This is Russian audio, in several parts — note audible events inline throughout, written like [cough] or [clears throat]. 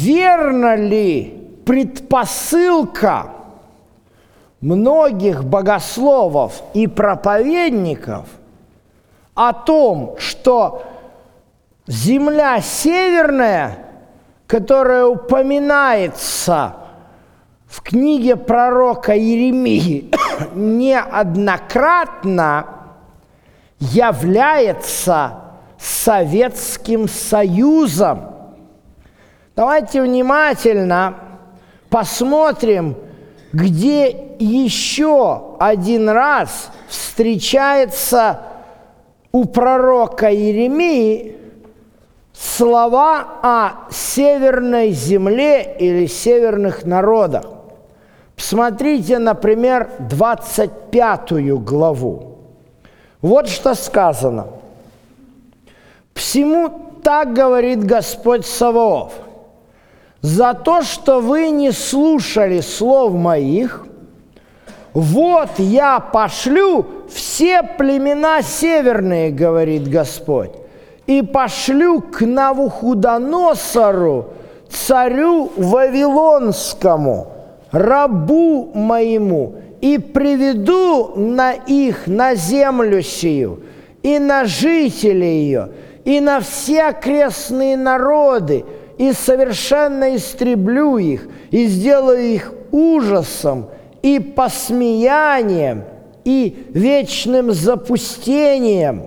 Верно ли предпосылка многих богословов и проповедников о том, что земля северная, которая упоминается в книге пророка Иеремии [coughs] неоднократно, является Советским Союзом. Давайте внимательно посмотрим, где еще один раз встречается у пророка Иеремии слова о северной земле или северных народах. Посмотрите, например, 25 главу. Вот что сказано. «Всему так говорит Господь Саваоф, за то, что вы не слушали слов моих, вот я пошлю все племена северные, говорит Господь, и пошлю к Навуходоносору, царю Вавилонскому, рабу моему, и приведу на их, на землю сию, и на жителей ее, и на все окрестные народы, и совершенно истреблю их, и сделаю их ужасом и посмеянием, и вечным запустением,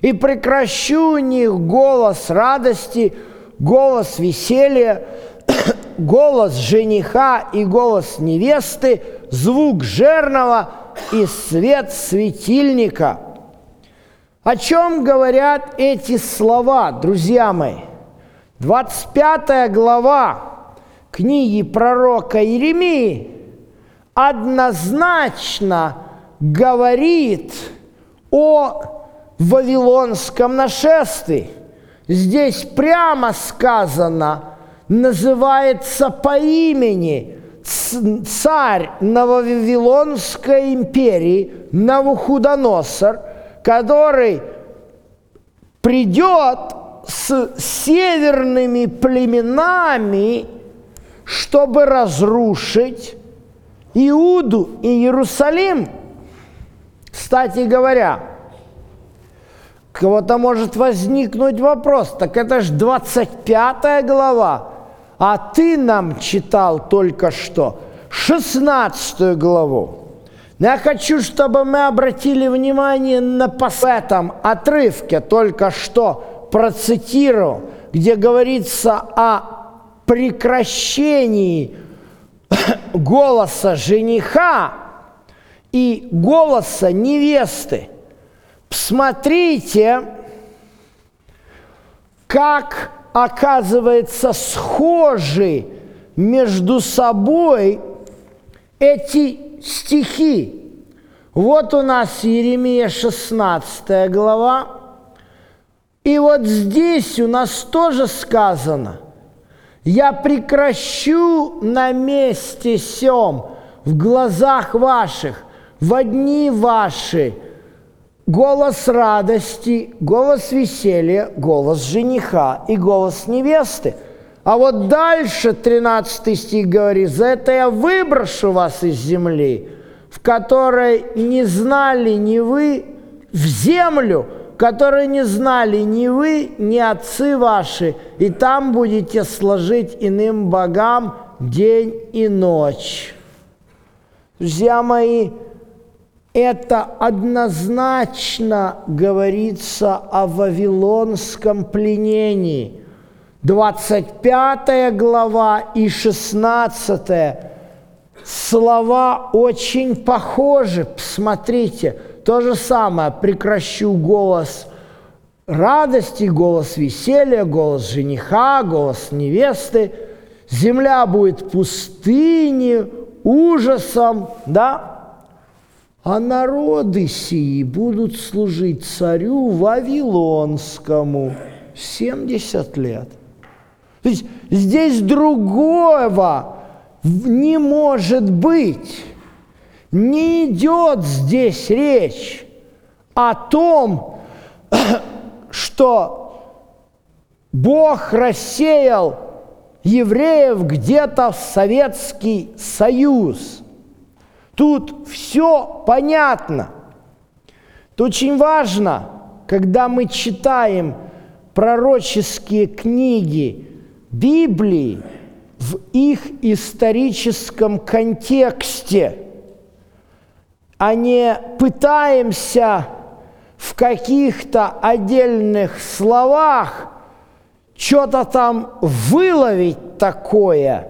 и прекращу у них голос радости, голос веселья, [coughs] голос жениха и голос невесты, звук жерного и свет светильника – о чем говорят эти слова, друзья мои? 25 глава книги пророка Иеремии однозначно говорит о вавилонском нашествии. Здесь прямо сказано, называется по имени царь Нововавилонской империи Навуходоносор – который придет с северными племенами, чтобы разрушить Иуду и Иерусалим. Кстати говоря, кого-то может возникнуть вопрос, так это же 25 глава, а ты нам читал только что 16 главу. Но я хочу, чтобы мы обратили внимание на в этом отрывке, только что процитировал, где говорится о прекращении голоса жениха и голоса невесты. Посмотрите, как оказывается схожи между собой эти стихи. Вот у нас Еремия 16 глава. И вот здесь у нас тоже сказано, «Я прекращу на месте сем в глазах ваших, в одни ваши, голос радости, голос веселья, голос жениха и голос невесты». А вот дальше 13 стих говорит, «За это я выброшу вас из земли, в которой не знали ни вы, в землю, которой не знали ни вы, ни отцы ваши, и там будете сложить иным богам день и ночь». Друзья мои, это однозначно говорится о вавилонском пленении – 25 глава и 16 слова очень похожи. Посмотрите, то же самое. Прекращу голос радости, голос веселья, голос жениха, голос невесты. Земля будет пустыней, ужасом, да? А народы сии будут служить царю Вавилонскому 70 лет – то есть здесь другого не может быть. Не идет здесь речь о том, [clears throat] что Бог рассеял евреев где-то в Советский Союз. Тут все понятно. Это очень важно, когда мы читаем пророческие книги Библии в их историческом контексте, а не пытаемся в каких-то отдельных словах что-то там выловить такое,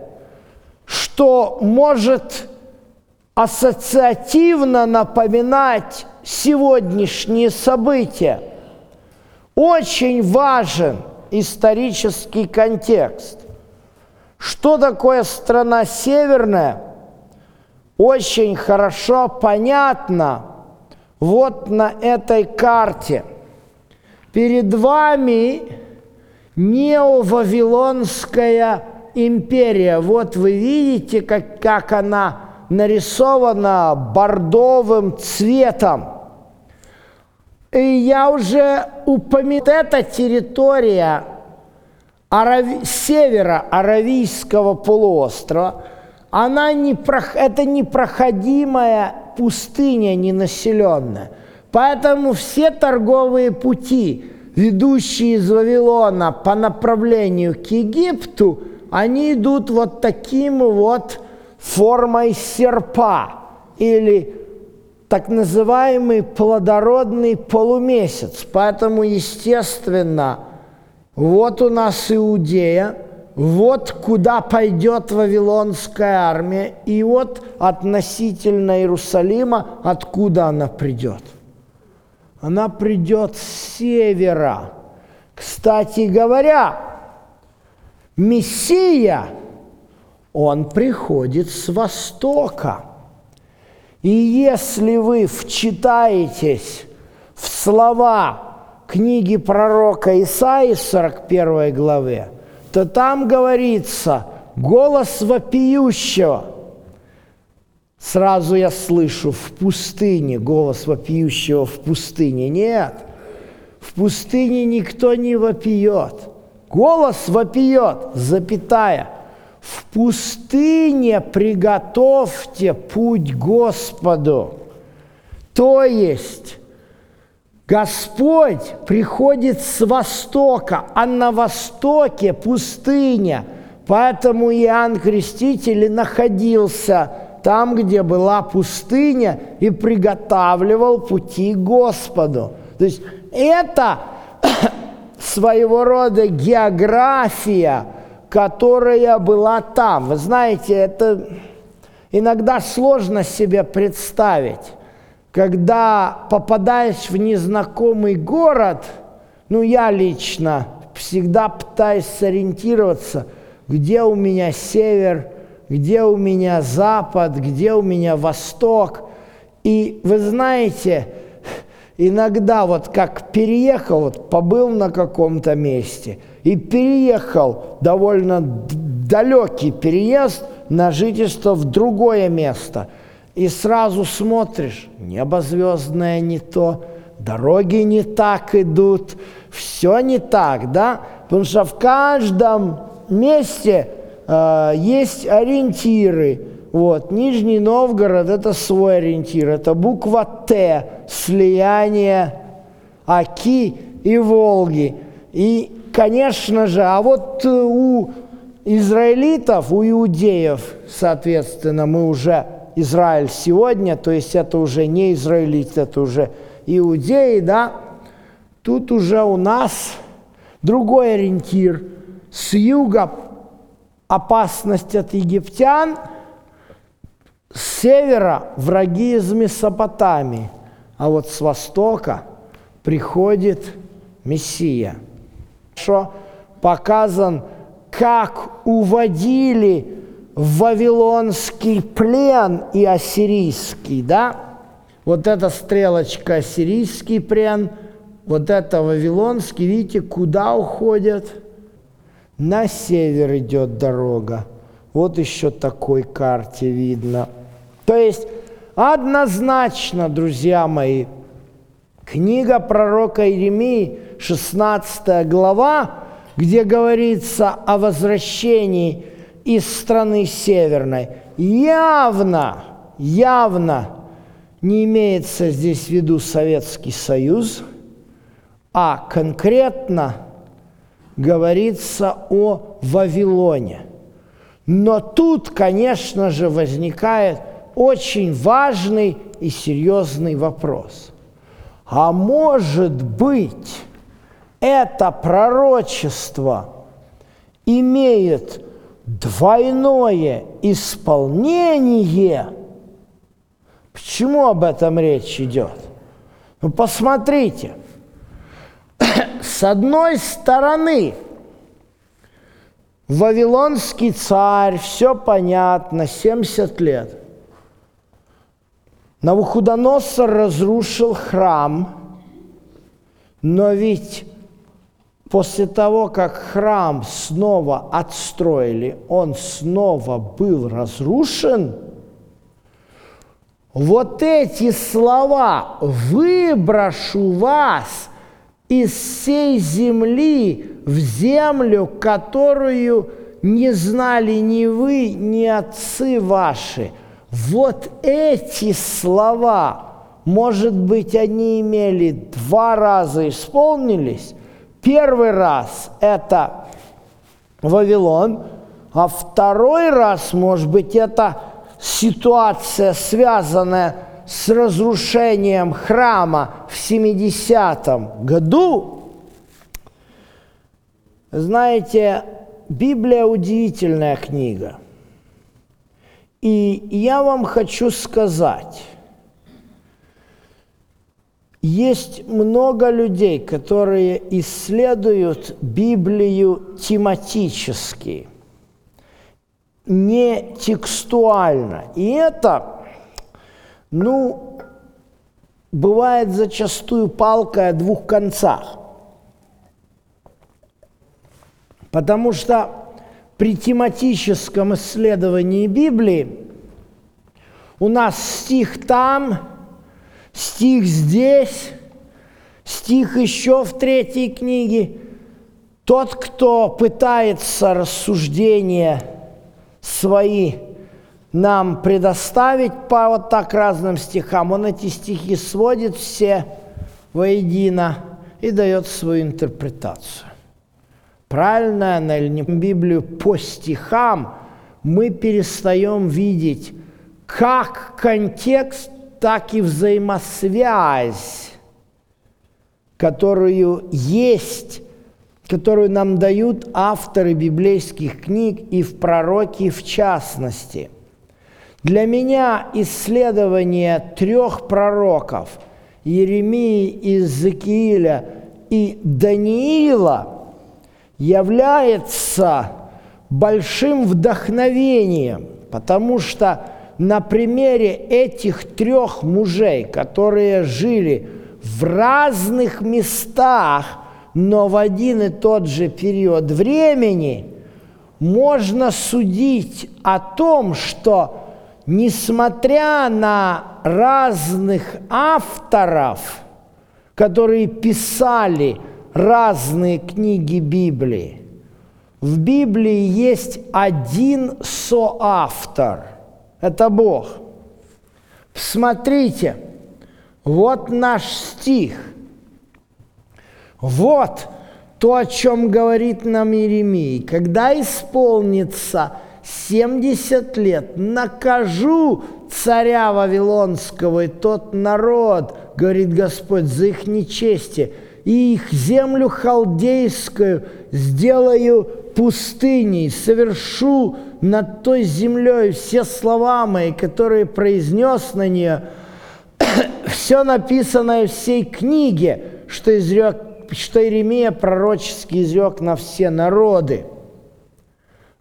что может ассоциативно напоминать сегодняшние события. Очень важен исторический контекст. Что такое страна северная? Очень хорошо понятно вот на этой карте. Перед вами неовавилонская империя. Вот вы видите, как, как она нарисована бордовым цветом. И я уже упомянул, эта территория Арави... севера Аравийского полуострова, она не, это непроходимая пустыня ненаселенная. Поэтому все торговые пути, ведущие из Вавилона по направлению к Египту, они идут вот таким вот формой серпа или так называемый плодородный полумесяц. Поэтому, естественно, вот у нас Иудея, вот куда пойдет Вавилонская армия, и вот относительно Иерусалима, откуда она придет. Она придет с севера. Кстати говоря, Мессия – он приходит с востока. И если вы вчитаетесь в слова книги пророка Исаии 41 главе, то там говорится «голос вопиющего». Сразу я слышу в пустыне, голос вопиющего в пустыне. Нет, в пустыне никто не вопиет. Голос вопиет, запятая – в пустыне приготовьте путь Господу. То есть Господь приходит с востока, а на востоке пустыня. Поэтому Иоанн Креститель находился там, где была пустыня, и приготавливал пути Господу. То есть это [coughs] своего рода география – которая была там. Вы знаете, это иногда сложно себе представить, когда попадаешь в незнакомый город, ну я лично всегда пытаюсь сориентироваться, где у меня север, где у меня запад, где у меня восток. И вы знаете, иногда вот как переехал, вот побыл на каком-то месте – и переехал, довольно далекий переезд на жительство в другое место. И сразу смотришь, небо звездное не то, дороги не так идут, все не так, да? Потому что в каждом месте э, есть ориентиры. Вот, Нижний Новгород – это свой ориентир, это буква Т, слияние Аки и Волги. И конечно же, а вот э, у израилитов, у иудеев, соответственно, мы уже Израиль сегодня, то есть это уже не израилит, это уже иудеи, да, тут уже у нас другой ориентир. С юга опасность от египтян, с севера враги из Месопотамии, а вот с востока приходит Мессия – хорошо показан, как уводили вавилонский плен и ассирийский, да? Вот эта стрелочка ассирийский плен, вот это вавилонский, видите, куда уходят? На север идет дорога. Вот еще такой карте видно. То есть однозначно, друзья мои, книга пророка Иеремии – 16 глава, где говорится о возвращении из страны северной, явно, явно не имеется здесь в виду Советский Союз, а конкретно говорится о Вавилоне. Но тут, конечно же, возникает очень важный и серьезный вопрос. А может быть, это пророчество имеет двойное исполнение. Почему об этом речь идет? Ну, посмотрите. С одной стороны, Вавилонский царь, все понятно, 70 лет. Навуходоносор разрушил храм, но ведь После того, как храм снова отстроили, он снова был разрушен, вот эти слова «выброшу вас из всей земли в землю, которую не знали ни вы, ни отцы ваши». Вот эти слова, может быть, они имели два раза исполнились, Первый раз это Вавилон, а второй раз, может быть, это ситуация, связанная с разрушением храма в 70-м году. Знаете, Библия удивительная книга. И я вам хочу сказать, есть много людей, которые исследуют Библию тематически, не текстуально. И это, ну, бывает зачастую палкой о двух концах. Потому что при тематическом исследовании Библии у нас стих там – стих здесь, стих еще в третьей книге. Тот, кто пытается рассуждения свои нам предоставить по вот так разным стихам, он эти стихи сводит все воедино и дает свою интерпретацию. Правильно она или не Библию по стихам мы перестаем видеть как контекст так и взаимосвязь, которую есть, которую нам дают авторы библейских книг и в пророке в частности. Для меня исследование трех пророков – Еремии, Иезекииля и Даниила – является большим вдохновением, потому что на примере этих трех мужей, которые жили в разных местах, но в один и тот же период времени, можно судить о том, что несмотря на разных авторов, которые писали разные книги Библии, в Библии есть один соавтор – это Бог. Смотрите, вот наш стих. Вот то, о чем говорит нам Иеремия. Когда исполнится 70 лет, накажу царя Вавилонского и тот народ, говорит Господь, за их нечестие, и их землю халдейскую сделаю пустыней, совершу над той землей все слова мои, которые произнес на нее, [coughs] все написанное в всей книге, что, изрек, что Иеремия пророчески изрек на все народы.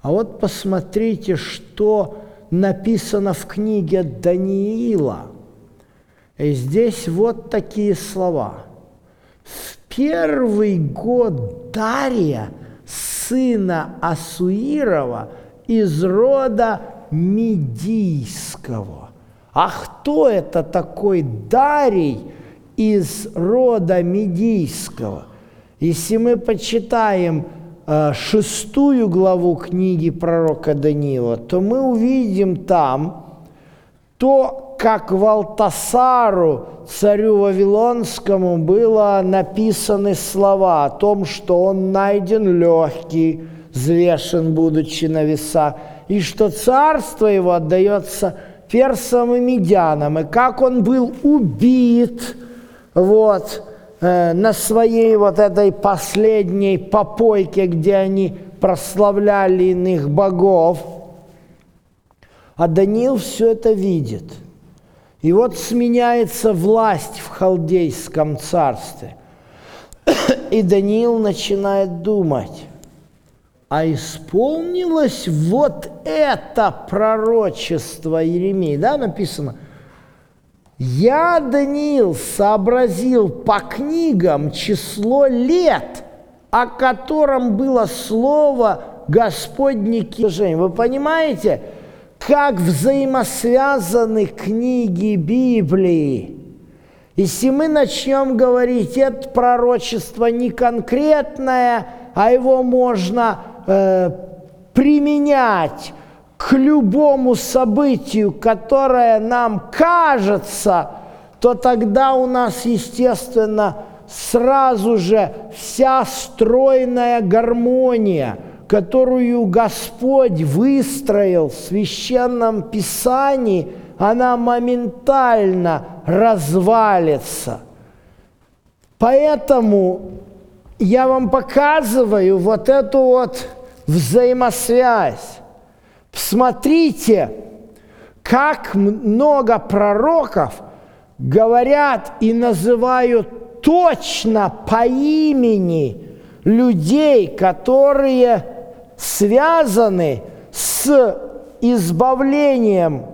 А вот посмотрите, что написано в книге Даниила. И здесь вот такие слова. Первый год Дария – сына Асуирова из рода Медийского. А кто это такой Дарий из рода Медийского? Если мы почитаем э, шестую главу книги пророка Даниила, то мы увидим там то, как Валтасару, царю Вавилонскому, было написаны слова о том, что он найден легкий, взвешен, будучи на весах, и что царство его отдается персам и медянам, и как он был убит, вот, э, на своей вот этой последней попойке, где они прославляли иных богов – а Даниил все это видит. И вот сменяется власть в халдейском царстве. И Даниил начинает думать, а исполнилось вот это пророчество Еремии, да, написано, я, Даниил, сообразил по книгам число лет, о котором было слово Господне Вы понимаете, как взаимосвязаны книги Библии. Если мы начнем говорить, это пророчество не конкретное, а его можно э, применять к любому событию, которое нам кажется, то тогда у нас, естественно, сразу же вся стройная гармония – которую Господь выстроил в священном писании, она моментально развалится. Поэтому я вам показываю вот эту вот взаимосвязь. Посмотрите, как много пророков говорят и называют точно по имени людей, которые связаны с избавлением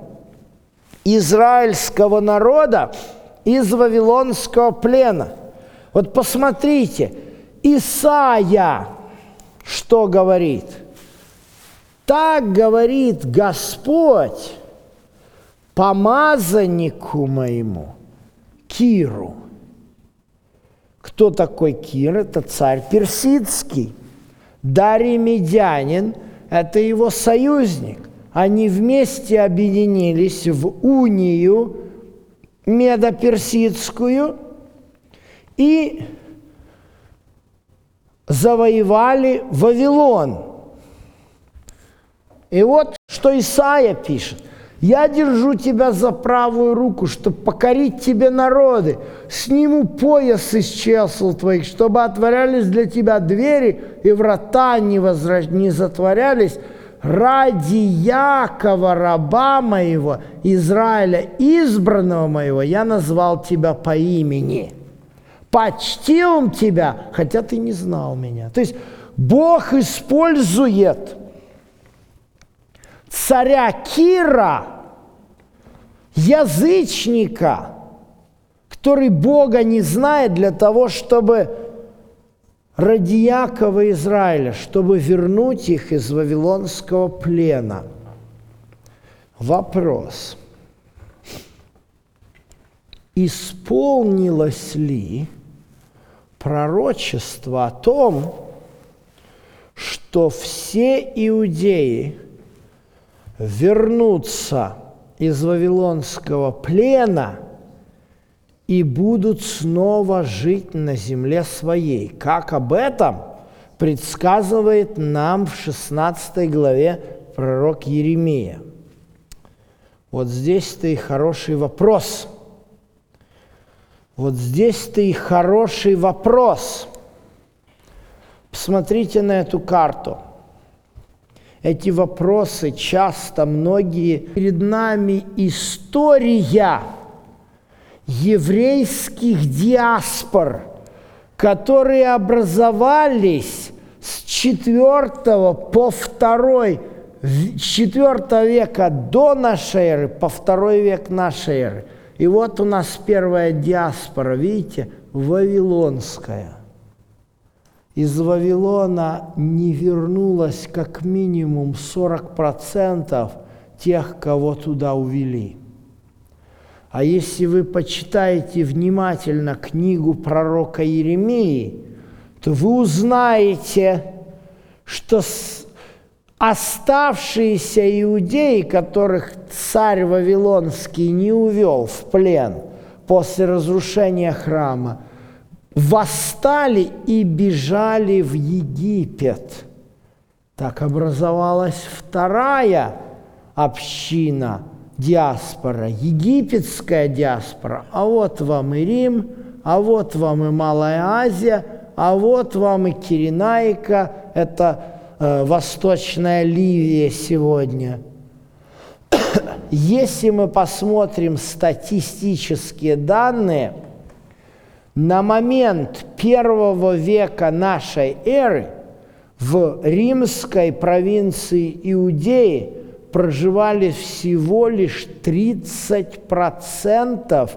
израильского народа из вавилонского плена. Вот посмотрите, Исаия что говорит? Так говорит Господь помазаннику моему, Киру. Кто такой Кир? Это царь персидский. Дарий Медянин – это его союзник. Они вместе объединились в унию медоперсидскую и завоевали Вавилон. И вот что Исаия пишет. Я держу тебя за правую руку, чтобы покорить тебе народы. Сниму пояс из чесл твоих, чтобы отворялись для тебя двери, и врата не, возра... не затворялись. Ради Якова, раба моего, Израиля, избранного моего, я назвал тебя по имени. Почтил тебя, хотя ты не знал меня. То есть Бог использует царя Кира, язычника, который Бога не знает для того, чтобы ради Якова Израиля, чтобы вернуть их из вавилонского плена. Вопрос. Исполнилось ли пророчество о том, что все иудеи – вернутся из Вавилонского плена и будут снова жить на земле своей. Как об этом предсказывает нам в 16 главе пророк Еремия. Вот здесь-то и хороший вопрос. Вот здесь-то и хороший вопрос. Посмотрите на эту карту – эти вопросы часто многие перед нами история еврейских диаспор, которые образовались с 4 по 2 с 4 века до нашей эры по 2 век нашей эры. И вот у нас первая диаспора, видите, Вавилонская из Вавилона не вернулось как минимум 40% тех, кого туда увели. А если вы почитаете внимательно книгу пророка Еремии, то вы узнаете, что оставшиеся иудеи, которых царь Вавилонский не увел в плен после разрушения храма, восстали и бежали в Египет. Так образовалась вторая община, диаспора, египетская диаспора. А вот вам и Рим, а вот вам и Малая Азия, а вот вам и Киренаика, это э, Восточная Ливия сегодня. [coughs] Если мы посмотрим статистические данные, на момент первого века нашей эры в римской провинции Иудеи проживали всего лишь 30%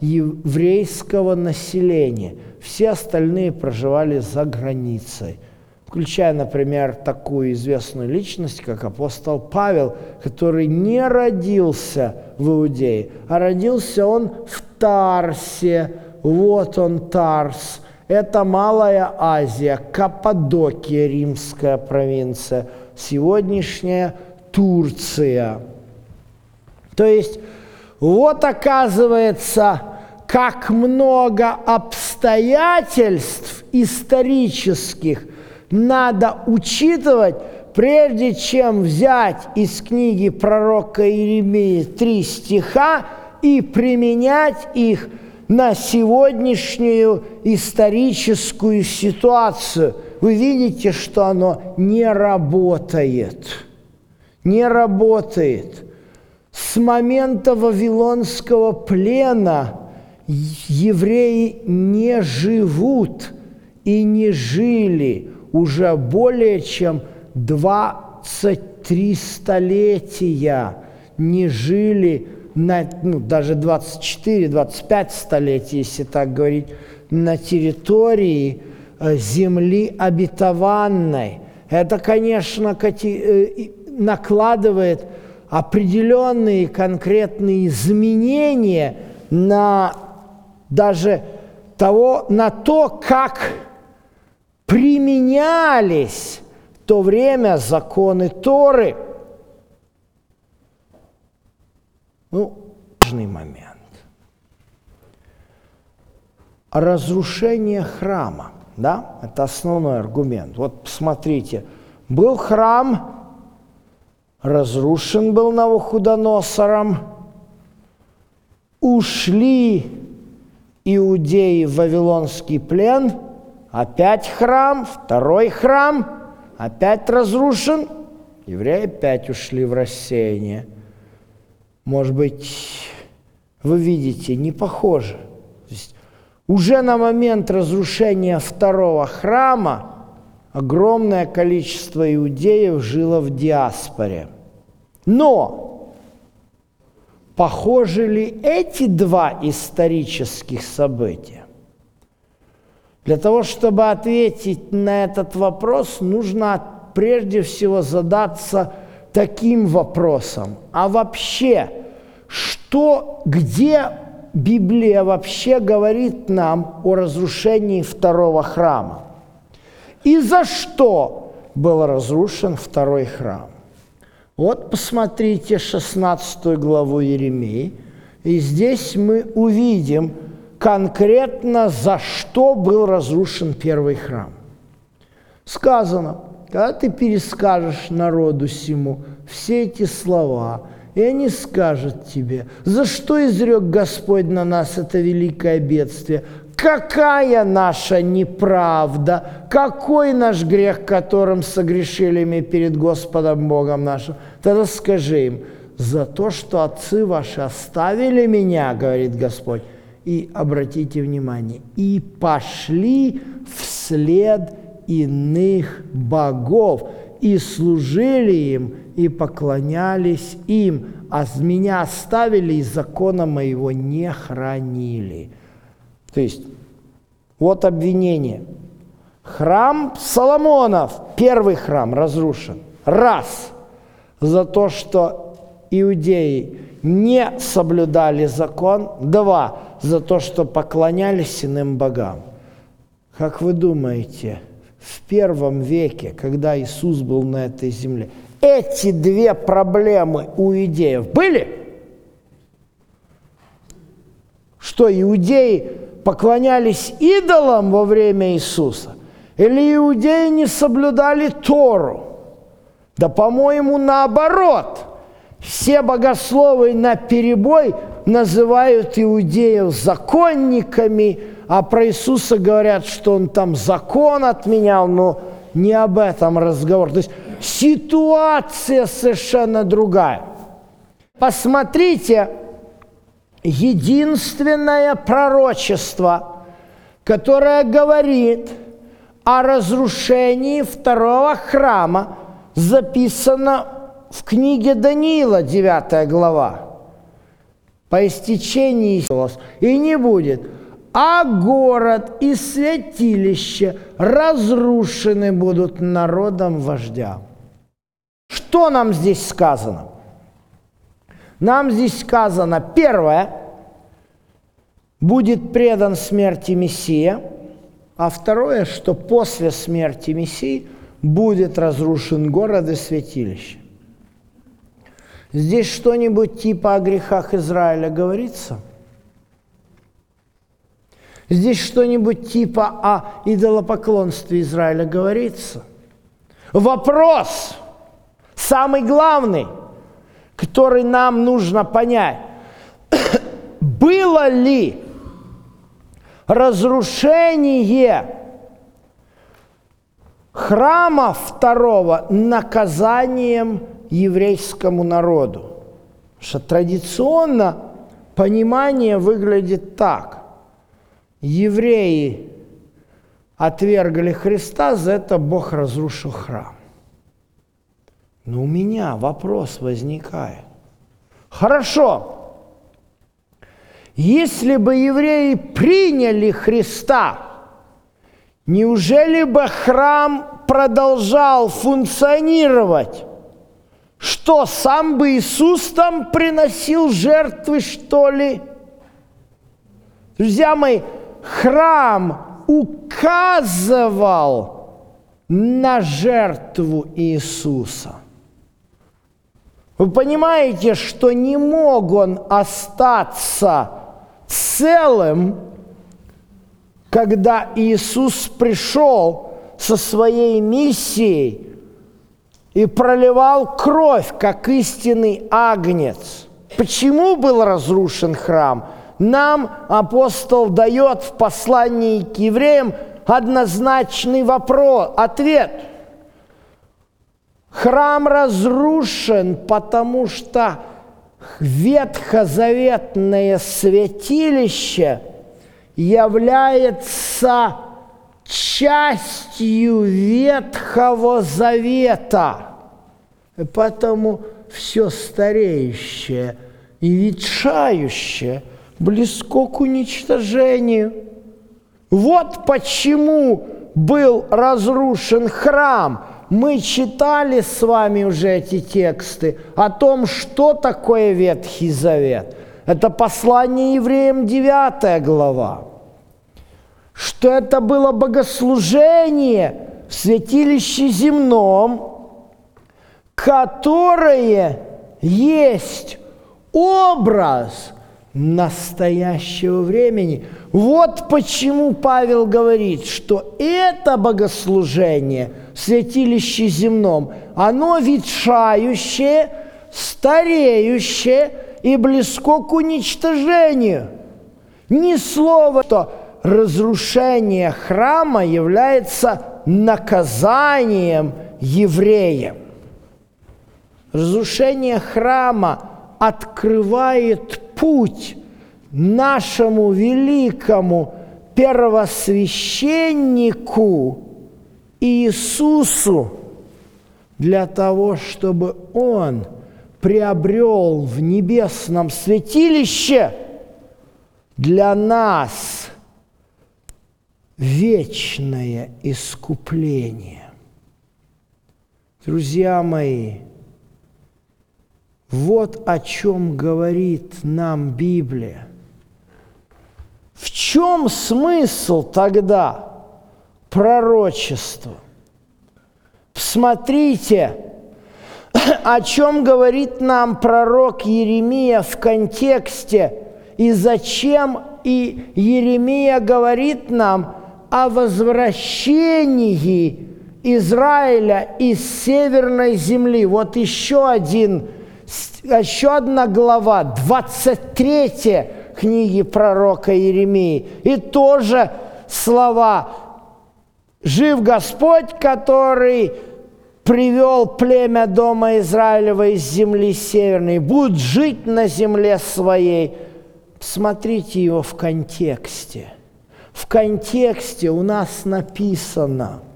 еврейского населения. Все остальные проживали за границей. Включая, например, такую известную личность, как апостол Павел, который не родился в Иудее, а родился он в Тарсе. Вот он, Тарс. Это Малая Азия, Каппадокия, римская провинция, сегодняшняя Турция. То есть вот оказывается, как много обстоятельств исторических надо учитывать, прежде чем взять из книги пророка Иеремии три стиха и применять их на сегодняшнюю историческую ситуацию. Вы видите, что оно не работает. Не работает. С момента Вавилонского плена евреи не живут и не жили уже более чем 23 столетия, не жили на, ну, даже 24-25 столетий, если так говорить, на территории э, земли обетованной. Это, конечно, э, накладывает определенные конкретные изменения на даже того, на то, как применялись в то время законы Торы. Ну, важный момент. Разрушение храма, да, это основной аргумент. Вот посмотрите, был храм, разрушен был Навуходоносором, ушли иудеи в Вавилонский плен, опять храм, второй храм, опять разрушен, евреи опять ушли в рассеяние. Может быть, вы видите, не похоже. То есть уже на момент разрушения второго храма огромное количество иудеев жило в диаспоре. Но похожи ли эти два исторических события? Для того, чтобы ответить на этот вопрос, нужно прежде всего задаться таким вопросом. А вообще, что, где Библия вообще говорит нам о разрушении второго храма? И за что был разрушен второй храм? Вот посмотрите 16 главу Еремии, и здесь мы увидим конкретно, за что был разрушен первый храм. Сказано, когда ты перескажешь народу сему все эти слова, и они скажут тебе, за что изрек Господь на нас это великое бедствие, какая наша неправда, какой наш грех, которым согрешили мы перед Господом Богом нашим. Тогда скажи им, за то, что отцы ваши оставили меня, говорит Господь, и обратите внимание, и пошли вслед иных богов, и служили им, и поклонялись им, а меня оставили и закона моего не хранили. То есть, вот обвинение. Храм Соломонов, первый храм разрушен. Раз. За то, что иудеи не соблюдали закон. Два. За то, что поклонялись иным богам. Как вы думаете, в первом веке, когда Иисус был на этой земле, эти две проблемы у иудеев были? Что иудеи поклонялись идолам во время Иисуса? Или иудеи не соблюдали Тору? Да, по-моему, наоборот. Все богословы на перебой называют иудеев законниками, а про Иисуса говорят, что он там закон отменял, но не об этом разговор. То есть ситуация совершенно другая. Посмотрите, единственное пророчество, которое говорит о разрушении второго храма, записано в книге Даниила, 9 глава. По истечении и не будет, а город и святилище разрушены будут народом вождя. Что нам здесь сказано? Нам здесь сказано, первое, будет предан смерти Мессия, а второе, что после смерти Мессии будет разрушен город и святилище. Здесь что-нибудь типа о грехах Израиля говорится? Здесь что-нибудь типа о идолопоклонстве Израиля говорится? Вопрос, самый главный, который нам нужно понять. [coughs] Было ли разрушение храма второго наказанием еврейскому народу. что традиционно понимание выглядит так. Евреи отвергли Христа, за это Бог разрушил храм. Но у меня вопрос возникает. Хорошо, если бы евреи приняли Христа, неужели бы храм продолжал функционировать? Что, сам бы Иисус там приносил жертвы, что ли? Друзья мои, храм указывал на жертву Иисуса. Вы понимаете, что не мог он остаться целым, когда Иисус пришел со своей миссией – и проливал кровь, как истинный агнец. Почему был разрушен храм? Нам апостол дает в послании к евреям однозначный вопрос, ответ. Храм разрушен, потому что ветхозаветное святилище является частью Ветхого Завета – Поэтому все стареющее и ветшающее близко к уничтожению. Вот почему был разрушен храм. Мы читали с вами уже эти тексты о том, что такое Ветхий Завет. Это послание евреям 9 глава. Что это было богослужение в святилище земном – которое есть образ настоящего времени. Вот почему Павел говорит, что это богослужение в святилище земном, оно ветшающее, стареющее и близко к уничтожению. Ни слова, что разрушение храма является наказанием евреям. Разрушение храма открывает путь нашему великому первосвященнику Иисусу для того, чтобы Он приобрел в небесном святилище для нас вечное искупление. Друзья мои, вот о чем говорит нам Библия. В чем смысл тогда пророчество. Посмотрите, о чем говорит нам пророк Еремия в контексте, и зачем и Еремия говорит нам о возвращении Израиля из северной земли. Вот еще один, еще одна глава, 23 книги пророка Еремии. И тоже слова «Жив Господь, который привел племя дома Израилева из земли северной, будет жить на земле своей». Смотрите его в контексте. В контексте у нас написано –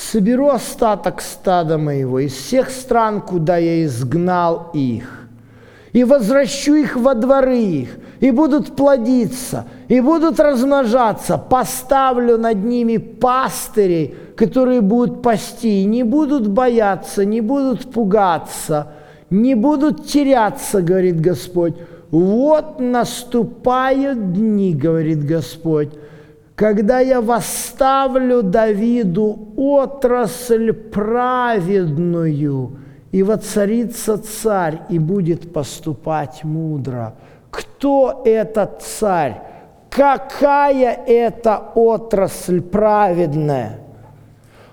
соберу остаток стада моего из всех стран, куда я изгнал их, и возвращу их во дворы их, и будут плодиться, и будут размножаться. Поставлю над ними пастырей, которые будут пасти, и не будут бояться, не будут пугаться, не будут теряться, говорит Господь. Вот наступают дни, говорит Господь, когда я восставлю Давиду отрасль праведную, и воцарится царь, и будет поступать мудро. Кто этот царь? Какая это отрасль праведная?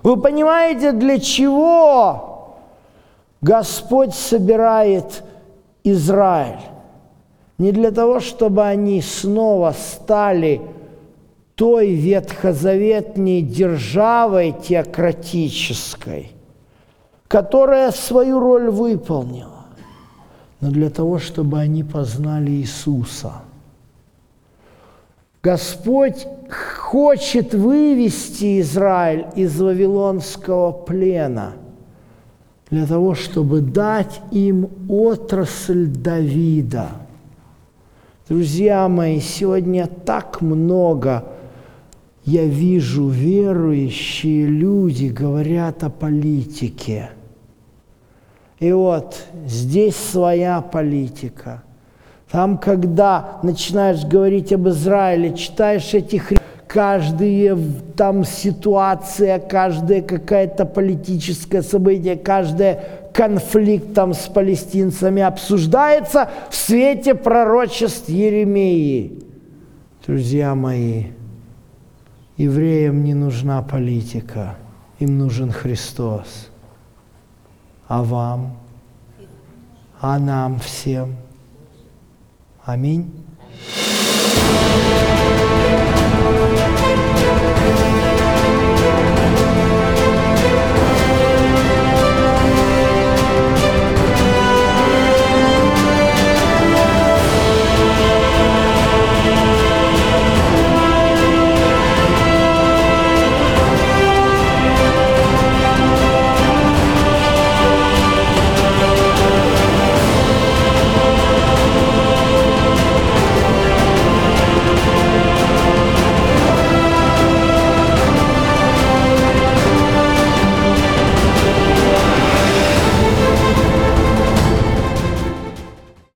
Вы понимаете, для чего Господь собирает Израиль? Не для того, чтобы они снова стали той ветхозаветней державой теократической, которая свою роль выполнила, но для того, чтобы они познали Иисуса. Господь хочет вывести Израиль из вавилонского плена для того, чтобы дать им отрасль Давида. Друзья мои, сегодня так много – я вижу верующие люди говорят о политике. И вот здесь своя политика. Там, когда начинаешь говорить об Израиле, читаешь этих каждая там ситуация, каждое какое-то политическое событие, каждый конфликт там с палестинцами обсуждается в свете пророчеств Еремеи. Друзья мои, Евреям не нужна политика, им нужен Христос. А вам? А нам всем? Аминь.